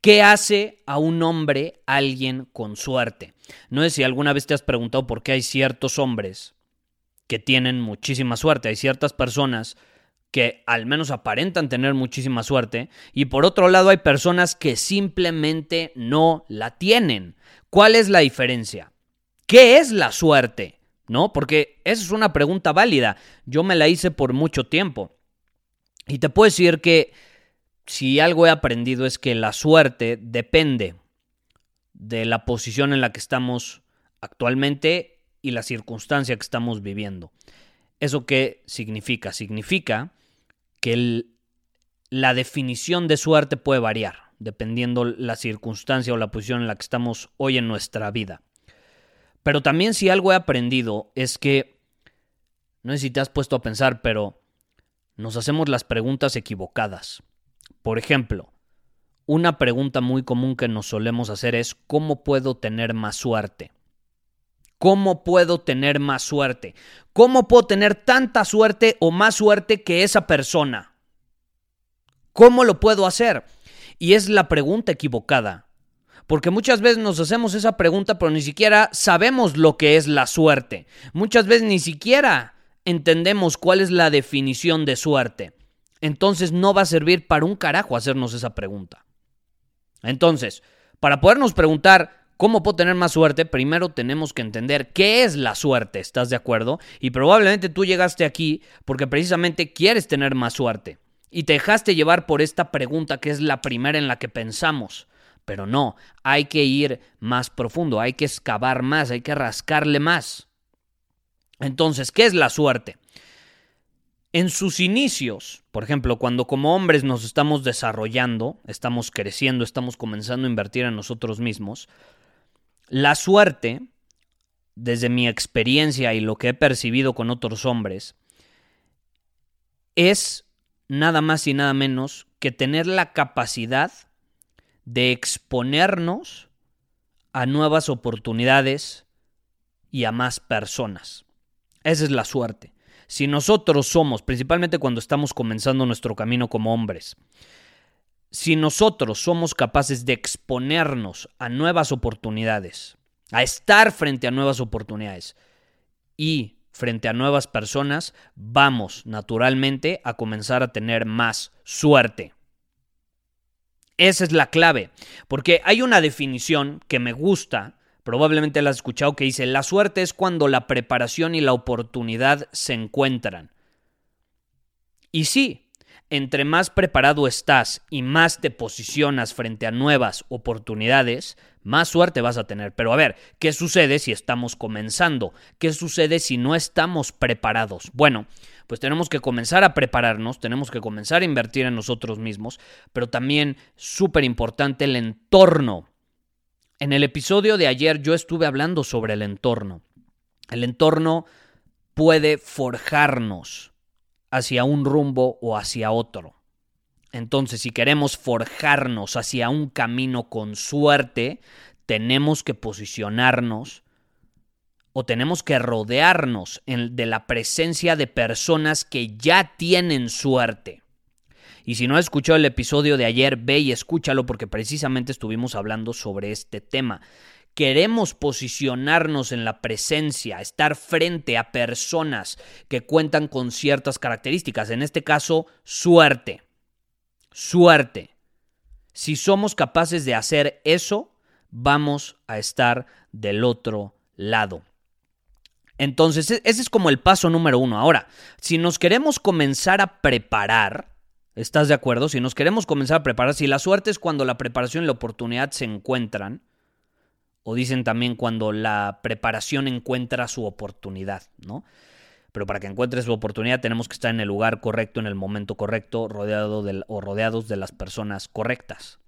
¿Qué hace a un hombre alguien con suerte? No sé si alguna vez te has preguntado por qué hay ciertos hombres que tienen muchísima suerte. Hay ciertas personas que al menos aparentan tener muchísima suerte y por otro lado hay personas que simplemente no la tienen. ¿Cuál es la diferencia? ¿Qué es la suerte? ¿No? Porque esa es una pregunta válida. Yo me la hice por mucho tiempo. Y te puedo decir que si algo he aprendido es que la suerte depende de la posición en la que estamos actualmente y la circunstancia que estamos viviendo. ¿Eso qué significa? Significa que la definición de suerte puede variar dependiendo la circunstancia o la posición en la que estamos hoy en nuestra vida. Pero también si algo he aprendido es que, no sé si te has puesto a pensar, pero nos hacemos las preguntas equivocadas. Por ejemplo, una pregunta muy común que nos solemos hacer es ¿cómo puedo tener más suerte? ¿Cómo puedo tener más suerte? ¿Cómo puedo tener tanta suerte o más suerte que esa persona? ¿Cómo lo puedo hacer? Y es la pregunta equivocada. Porque muchas veces nos hacemos esa pregunta, pero ni siquiera sabemos lo que es la suerte. Muchas veces ni siquiera entendemos cuál es la definición de suerte. Entonces no va a servir para un carajo hacernos esa pregunta. Entonces, para podernos preguntar ¿Cómo puedo tener más suerte? Primero tenemos que entender qué es la suerte, ¿estás de acuerdo? Y probablemente tú llegaste aquí porque precisamente quieres tener más suerte. Y te dejaste llevar por esta pregunta que es la primera en la que pensamos. Pero no, hay que ir más profundo, hay que excavar más, hay que rascarle más. Entonces, ¿qué es la suerte? En sus inicios, por ejemplo, cuando como hombres nos estamos desarrollando, estamos creciendo, estamos comenzando a invertir en nosotros mismos, la suerte, desde mi experiencia y lo que he percibido con otros hombres, es nada más y nada menos que tener la capacidad de exponernos a nuevas oportunidades y a más personas. Esa es la suerte. Si nosotros somos, principalmente cuando estamos comenzando nuestro camino como hombres, si nosotros somos capaces de exponernos a nuevas oportunidades, a estar frente a nuevas oportunidades y frente a nuevas personas, vamos naturalmente a comenzar a tener más suerte. Esa es la clave, porque hay una definición que me gusta, probablemente la has escuchado, que dice, la suerte es cuando la preparación y la oportunidad se encuentran. Y sí, entre más preparado estás y más te posicionas frente a nuevas oportunidades, más suerte vas a tener. Pero a ver, ¿qué sucede si estamos comenzando? ¿Qué sucede si no estamos preparados? Bueno, pues tenemos que comenzar a prepararnos, tenemos que comenzar a invertir en nosotros mismos, pero también súper importante el entorno. En el episodio de ayer yo estuve hablando sobre el entorno. El entorno puede forjarnos hacia un rumbo o hacia otro. Entonces, si queremos forjarnos hacia un camino con suerte, tenemos que posicionarnos o tenemos que rodearnos de la presencia de personas que ya tienen suerte. Y si no has escuchado el episodio de ayer, ve y escúchalo porque precisamente estuvimos hablando sobre este tema queremos posicionarnos en la presencia, estar frente a personas que cuentan con ciertas características, en este caso, suerte. Suerte. Si somos capaces de hacer eso, vamos a estar del otro lado. Entonces, e-, ese es como el paso número uno. Ahora, si nos queremos comenzar a preparar, ¿estás de acuerdo? Si nos queremos comenzar a preparar, si la suerte es cuando la preparación y la oportunidad se encuentran, o dicen también cuando la preparación encuentra su oportunidad, ¿no? Pero para que encuentre su oportunidad tenemos que estar en el lugar correcto, en el momento correcto, rodeado o rodeados de las personas correctas.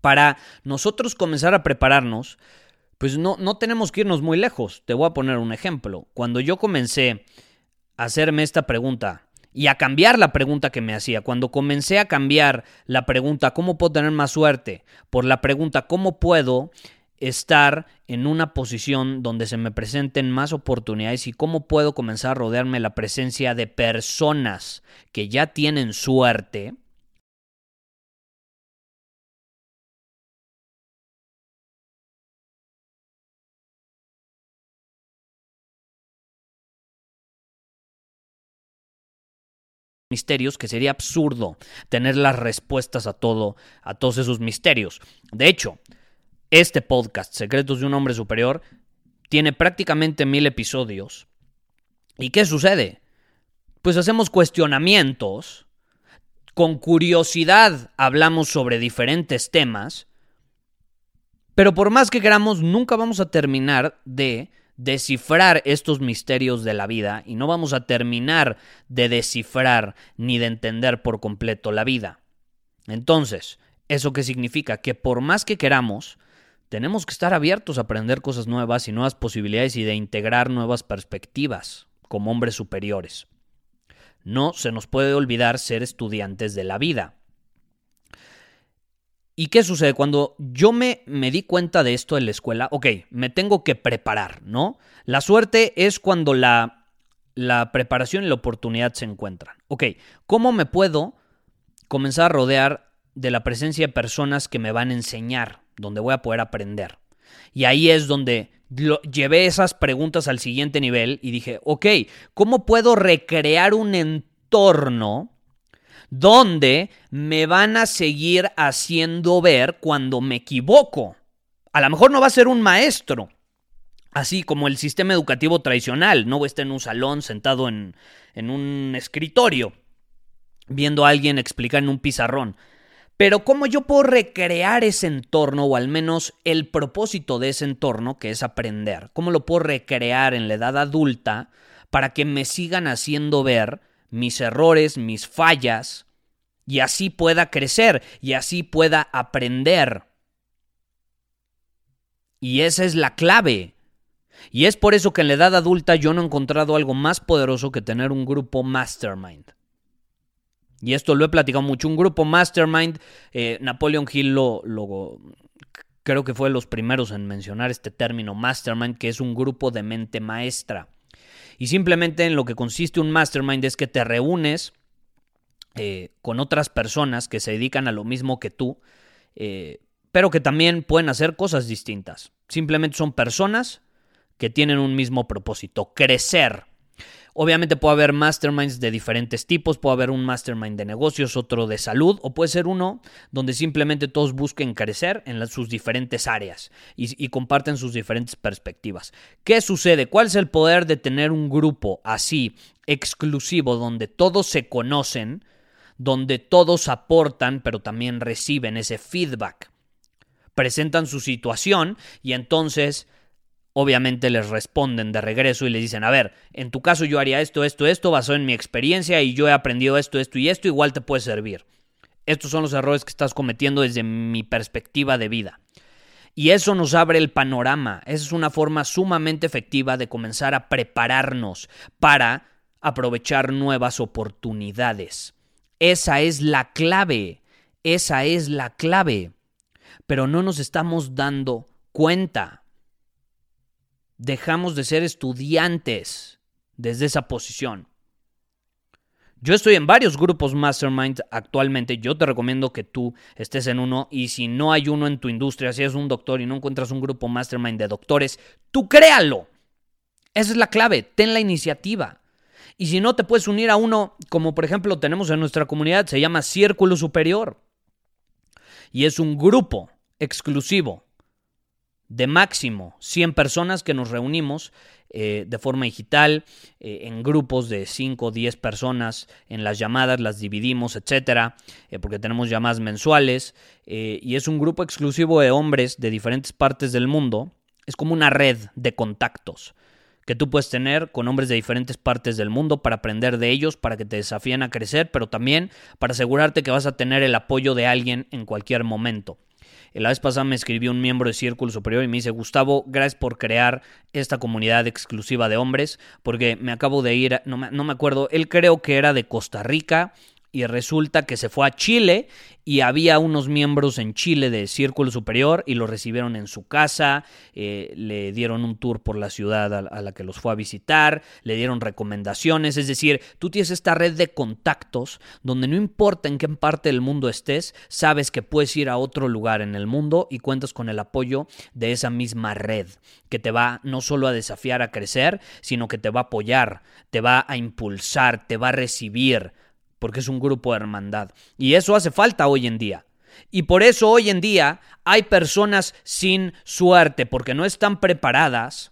Para nosotros comenzar a prepararnos, pues no, no tenemos que irnos muy lejos. Te voy a poner un ejemplo. Cuando yo comencé a hacerme esta pregunta y a cambiar la pregunta que me hacía, cuando comencé a cambiar la pregunta ¿cómo puedo tener más suerte? por la pregunta ¿cómo puedo estar en una posición donde se me presenten más oportunidades y cómo puedo comenzar a rodearme la presencia de personas que ya tienen suerte, misterios que sería absurdo tener las respuestas a todo, a todos esos misterios. De hecho, este podcast, Secretos de un Hombre Superior, tiene prácticamente mil episodios. ¿Y qué sucede? Pues hacemos cuestionamientos, con curiosidad hablamos sobre diferentes temas, pero por más que queramos, nunca vamos a terminar de descifrar estos misterios de la vida y no vamos a terminar de descifrar ni de entender por completo la vida. Entonces, ¿eso qué significa? Que por más que queramos, tenemos que estar abiertos a aprender cosas nuevas y nuevas posibilidades y de integrar nuevas perspectivas como hombres superiores. No se nos puede olvidar ser estudiantes de la vida. ¿Y qué sucede? Cuando yo me, me di cuenta de esto en la escuela, ok, me tengo que preparar, ¿no? La suerte es cuando la, la preparación y la oportunidad se encuentran. Ok, ¿cómo me puedo comenzar a rodear de la presencia de personas que me van a enseñar, donde voy a poder aprender? Y ahí es donde llevé esas preguntas al siguiente nivel y dije, ok, ¿cómo puedo recrear un entorno donde me van a seguir haciendo ver cuando me equivoco. A lo mejor no va a ser un maestro, así como el sistema educativo tradicional, no voy a estar en un salón sentado en, en un escritorio, viendo a alguien explicar en un pizarrón. Pero cómo yo puedo recrear ese entorno, o al menos el propósito de ese entorno, que es aprender, cómo lo puedo recrear en la edad adulta para que me sigan haciendo ver mis errores, mis fallas, y así pueda crecer y así pueda aprender. Y esa es la clave. Y es por eso que en la edad adulta yo no he encontrado algo más poderoso que tener un grupo mastermind. Y esto lo he platicado mucho. Un grupo mastermind, eh, Napoleon Hill lo, lo, creo que fue de los primeros en mencionar este término mastermind, que es un grupo de mente maestra. Y simplemente en lo que consiste un mastermind es que te reúnes eh, con otras personas que se dedican a lo mismo que tú, eh, pero que también pueden hacer cosas distintas. Simplemente son personas que tienen un mismo propósito, crecer Obviamente puede haber masterminds de diferentes tipos, puede haber un mastermind de negocios, otro de salud, o puede ser uno donde simplemente todos busquen crecer en sus diferentes áreas y, comparten sus diferentes perspectivas. ¿Qué sucede? ¿Cuál es el poder de tener un grupo así, exclusivo, donde todos se conocen, donde todos aportan, pero también reciben ese feedback? Presentan su situación y entonces obviamente les responden de regreso y les dicen, a ver, en tu caso yo haría esto, esto, esto, basado en mi experiencia y yo he aprendido esto, esto y esto, igual te puede servir. Estos son los errores que estás cometiendo desde mi perspectiva de vida. Y eso nos abre el panorama. Esa es una forma sumamente efectiva de comenzar a prepararnos para aprovechar nuevas oportunidades. Esa es la clave. Esa es la clave. Pero no nos estamos dando cuenta dejamos de ser estudiantes desde esa posición. Yo estoy en varios grupos mastermind actualmente. Yo te recomiendo que tú estés en uno. Y si no hay uno en tu industria, si eres un doctor y no encuentras un grupo mastermind de doctores, tú créalo. Esa es la clave. Ten la iniciativa. Y si no te puedes unir a uno, como por ejemplo tenemos en nuestra comunidad, se llama Círculo Superior. Y es un grupo exclusivo de máximo 100 personas que nos reunimos eh, de forma digital, eh, en grupos de 5 o 10 personas, en las llamadas las dividimos, etcétera, eh, porque tenemos llamadas mensuales, y es un grupo exclusivo de hombres de diferentes partes del mundo. Es como una red de contactos que tú puedes tener con hombres de diferentes partes del mundo para aprender de ellos, para que te desafíen a crecer, pero también para asegurarte que vas a tener el apoyo de alguien en cualquier momento. La vez pasada me escribió un miembro de Círculo Superior y me dice, Gustavo, gracias por crear esta comunidad exclusiva de hombres, porque me acabo de ir, no me, no me acuerdo, él creo que era de Costa Rica y resulta que se fue a Chile y había unos miembros en Chile de Círculo Superior y lo recibieron en su casa, eh, le dieron un tour por la ciudad a, la que los fue a visitar, le dieron recomendaciones, es decir, tú tienes esta red de contactos donde no importa en qué parte del mundo estés, sabes que puedes ir a otro lugar en el mundo y cuentas con el apoyo de esa misma red que te va no solo a desafiar a crecer, sino que te va a apoyar, te va a impulsar, te va a recibir porque es un grupo de hermandad. Y eso hace falta hoy en día. Y por eso hoy en día hay personas sin suerte, porque no están preparadas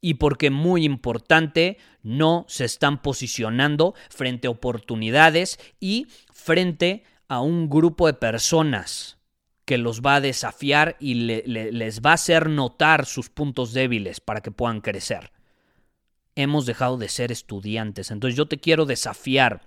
y porque, muy importante, no se están posicionando frente a oportunidades y frente a un grupo de personas que los va a desafiar y les va a hacer notar sus puntos débiles para que puedan crecer. Hemos dejado de ser estudiantes, entonces yo te quiero desafiar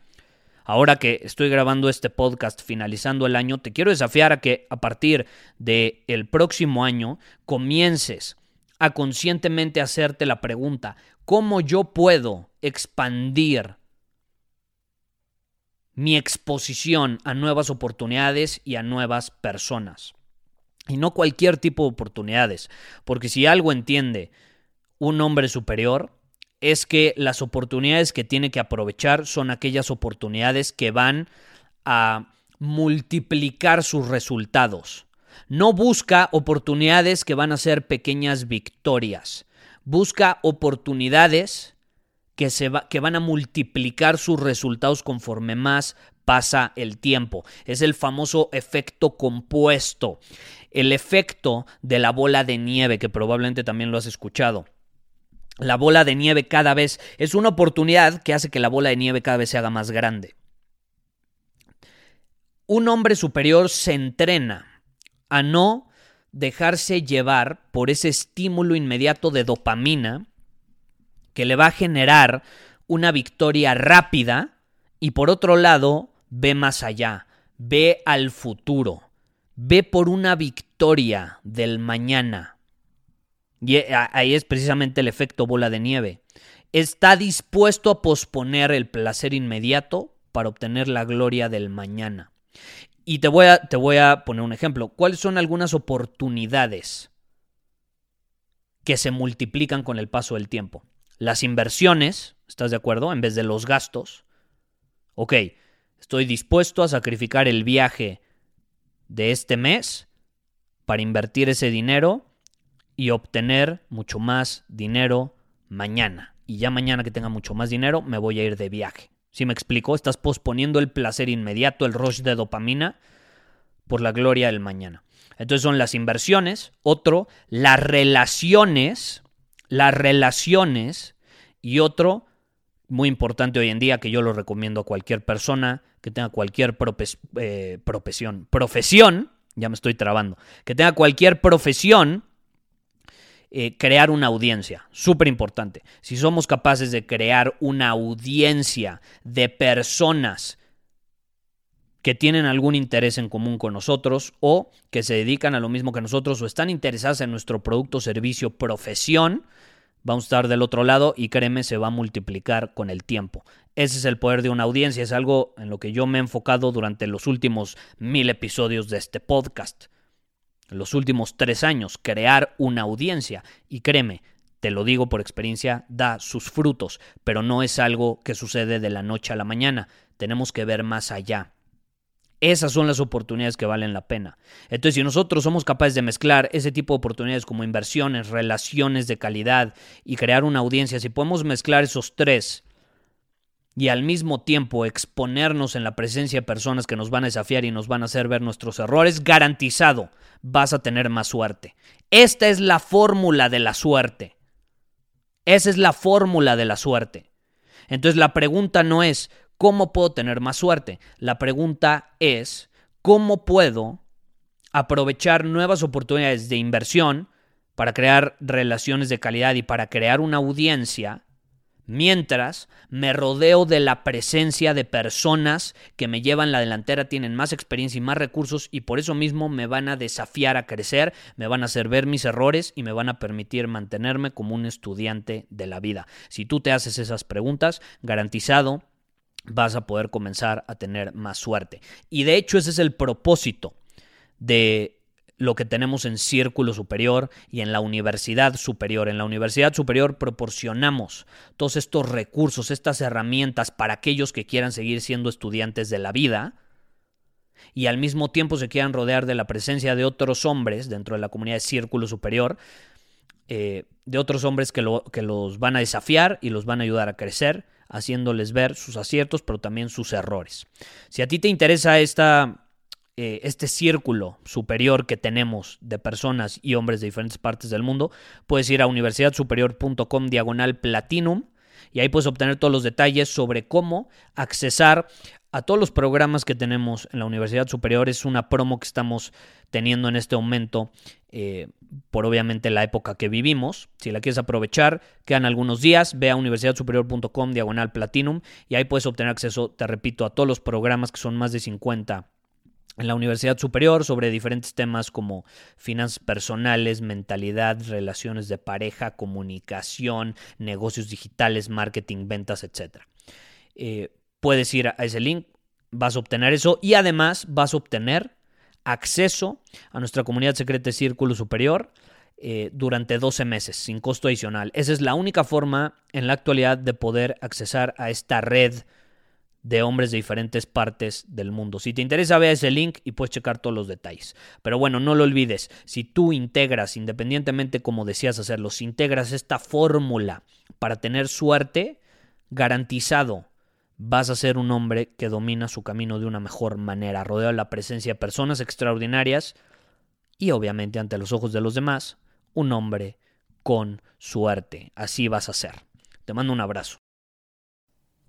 ahora que estoy grabando este podcast finalizando el año, te quiero desafiar a que a partir del el próximo año comiences a conscientemente hacerte la pregunta, ¿cómo yo puedo expandir mi exposición a nuevas oportunidades y a nuevas personas? Y no cualquier tipo de oportunidades, porque si algo entiende un hombre superior, es que las oportunidades que tiene que aprovechar son aquellas oportunidades que van a multiplicar sus resultados. No busca oportunidades que van a ser pequeñas victorias. Busca oportunidades que, se que van a multiplicar sus resultados conforme más pasa el tiempo. Es el famoso efecto compuesto. El efecto de la bola de nieve, que probablemente también lo has escuchado la bola de nieve cada vez es una oportunidad que hace que la bola de nieve cada vez se haga más grande. Un hombre superior se entrena a no dejarse llevar por ese estímulo inmediato de dopamina que le va a generar una victoria rápida y por otro lado ve más allá, ve al futuro, ve por una victoria del mañana, y eh, ahí es precisamente el efecto bola de nieve. Está dispuesto a posponer el placer inmediato para obtener la gloria del mañana. Y te voy a, te voy a poner un ejemplo. ¿Cuáles son algunas oportunidades que se multiplican con el paso del tiempo? Las inversiones, ¿estás de acuerdo? En vez de los gastos. Ok, estoy dispuesto a sacrificar el viaje de este mes para invertir ese dinero y obtener mucho más dinero mañana. Y ya mañana que tenga mucho más dinero me voy a ir de viaje. ¿Sí me explico? Estás posponiendo el placer inmediato, el rush de dopamina, por la gloria del mañana. Entonces son las inversiones, otro, las relaciones, las relaciones y otro, muy importante hoy en día, que yo lo recomiendo a cualquier persona que tenga cualquier eh, profesión, profesión, ya me estoy trabando, que tenga cualquier profesión, eh, crear una audiencia, súper importante. Si somos capaces de crear una audiencia de personas que tienen algún interés en común con nosotros o que se dedican a lo mismo que nosotros o están interesadas en nuestro producto, servicio, profesión, vamos a estar del otro lado y créeme, se va a multiplicar con el tiempo. Ese es el poder de una audiencia, es algo en lo que yo me he enfocado durante los últimos mil episodios de este podcast los últimos tres años, crear una audiencia. Y créeme, te lo digo por experiencia, da sus frutos, pero no es algo que sucede de la noche a la mañana. Tenemos que ver más allá. Esas son las oportunidades que valen la pena. Entonces, si nosotros somos capaces de mezclar ese tipo de oportunidades como inversiones, relaciones de calidad y crear una audiencia, si podemos mezclar esos tres y al mismo tiempo exponernos en la presencia de personas que nos van a desafiar y nos van a hacer ver nuestros errores, garantizado vas a tener más suerte. Esta es la fórmula de la suerte. Esa es la fórmula de la suerte. Entonces la pregunta no es ¿cómo puedo tener más suerte? La pregunta es ¿cómo puedo aprovechar nuevas oportunidades de inversión para crear relaciones de calidad y para crear una audiencia Mientras me rodeo de la presencia de personas que me llevan la delantera, tienen más experiencia y más recursos y por eso mismo me van a desafiar a crecer, me van a hacer ver mis errores y me van a permitir mantenerme como un estudiante de la vida. Si tú te haces esas preguntas, garantizado vas a poder comenzar a tener más suerte. Y de hecho ese es el propósito de lo que tenemos en círculo superior y en la universidad superior. En la universidad superior proporcionamos todos estos recursos, estas herramientas para aquellos que quieran seguir siendo estudiantes de la vida y al mismo tiempo se quieran rodear de la presencia de otros hombres dentro de la comunidad de círculo superior, eh, de otros hombres que, que los van a desafiar y los van a ayudar a crecer, haciéndoles ver sus aciertos, pero también sus errores. Si a ti te interesa esta eh, este círculo superior que tenemos de personas y hombres de diferentes partes del mundo, puedes ir a universidadsuperior.com diagonal platinum y ahí puedes obtener todos los detalles sobre cómo accesar a todos los programas que tenemos en la Universidad Superior. Es una promo que estamos teniendo en este momento eh, por obviamente la época que vivimos. Si la quieres aprovechar, quedan algunos días. Ve a universidadsuperior.com diagonal platinum y ahí puedes obtener acceso, te repito, a todos los programas que son más de 50 en la Universidad Superior sobre diferentes temas como finanzas personales, mentalidad, relaciones de pareja, comunicación, negocios digitales, marketing, ventas, etc. Eh, puedes ir a ese link, vas a obtener eso y además vas a obtener acceso a nuestra comunidad secreta de Círculo Superior eh, durante 12 meses sin costo adicional. Esa es la única forma en la actualidad de poder accesar a esta red de hombres de diferentes partes del mundo. Si te interesa, ve ese link y puedes checar todos los detalles. Pero bueno, no lo olvides, si tú integras, independientemente como decías hacerlo, si integras esta fórmula para tener suerte, garantizado vas a ser un hombre que domina su camino de una mejor manera, rodeado de la presencia de personas extraordinarias y obviamente ante los ojos de los demás, un hombre con suerte. Así vas a ser. Te mando un abrazo.